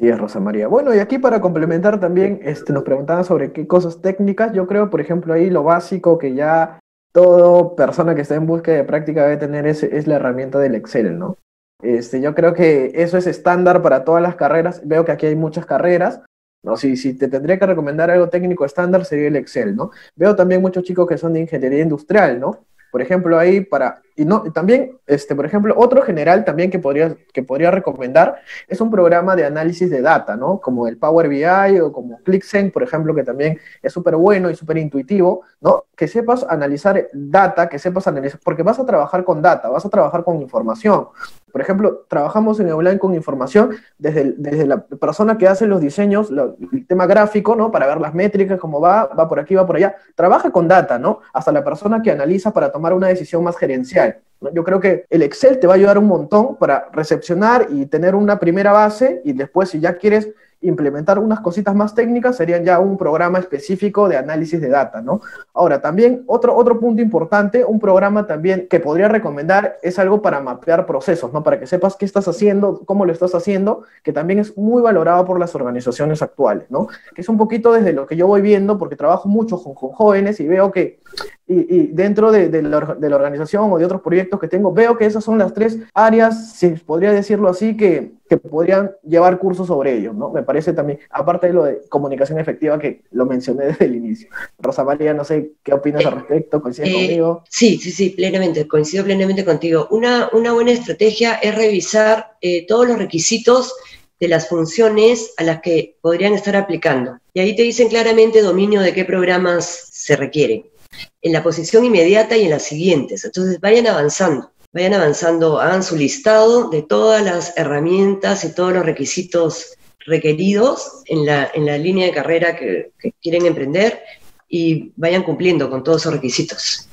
Sí, es Rosa María. Bueno, y aquí para complementar también, este, nos preguntaban sobre qué cosas técnicas. Yo creo, por ejemplo, ahí lo básico que ya toda persona que está en búsqueda de práctica debe tener es, es la herramienta del Excel, ¿no? Este, yo creo que eso es estándar para todas las carreras. Veo que aquí hay muchas carreras. ¿no? Si, si te tendría que recomendar algo técnico estándar sería el Excel, ¿no? Veo también muchos chicos que son de ingeniería industrial, ¿no? Por ejemplo, ahí para, y no, también, este, por ejemplo, otro general también que podría, que podría recomendar es un programa de análisis de data, ¿no? Como el Power BI o como ClickSense, por ejemplo, que también es súper bueno y súper intuitivo, ¿no? Que sepas analizar data, que sepas analizar, porque vas a trabajar con data, vas a trabajar con información. Por ejemplo, trabajamos en Eulen con información desde, desde la persona que hace los diseños, el tema gráfico, ¿no? Para ver las métricas, cómo va, va por aquí, va por allá. Trabaja con data, ¿no? Hasta la persona que analiza para tomar una decisión más gerencial. Yo creo que el Excel te va a ayudar un montón para recepcionar y tener una primera base y después si ya quieres implementar unas cositas más técnicas, serían ya un programa específico de análisis de data, ¿no? Ahora, también otro, otro punto importante, un programa también que podría recomendar es algo para mapear procesos, ¿no? Para que sepas qué estás haciendo, cómo lo estás haciendo, que también es muy valorado por las organizaciones actuales, ¿no? Que es un poquito desde lo que yo voy viendo, porque trabajo mucho con, jóvenes y veo que y, dentro de, de, la, de, la, organización o de otros proyectos que tengo, veo que esas son las tres áreas, si podría decirlo así, que, que podrían llevar cursos sobre ello, ¿no? Me parece también, aparte de lo de comunicación efectiva que lo mencioné desde el inicio. Rosa María, no sé qué opinas al respecto, ¿coincides eh, conmigo? Sí, sí, sí, plenamente, coincido plenamente contigo. Una, una buena estrategia es revisar eh, todos los requisitos de las funciones a las que podrían estar aplicando. Y ahí te dicen claramente dominio de qué programas se requieren en la posición inmediata y en las siguientes. Entonces vayan avanzando, vayan avanzando, hagan su listado de todas las herramientas y todos los requisitos requeridos en la, en la línea de carrera que, quieren emprender y vayan cumpliendo con todos esos requisitos.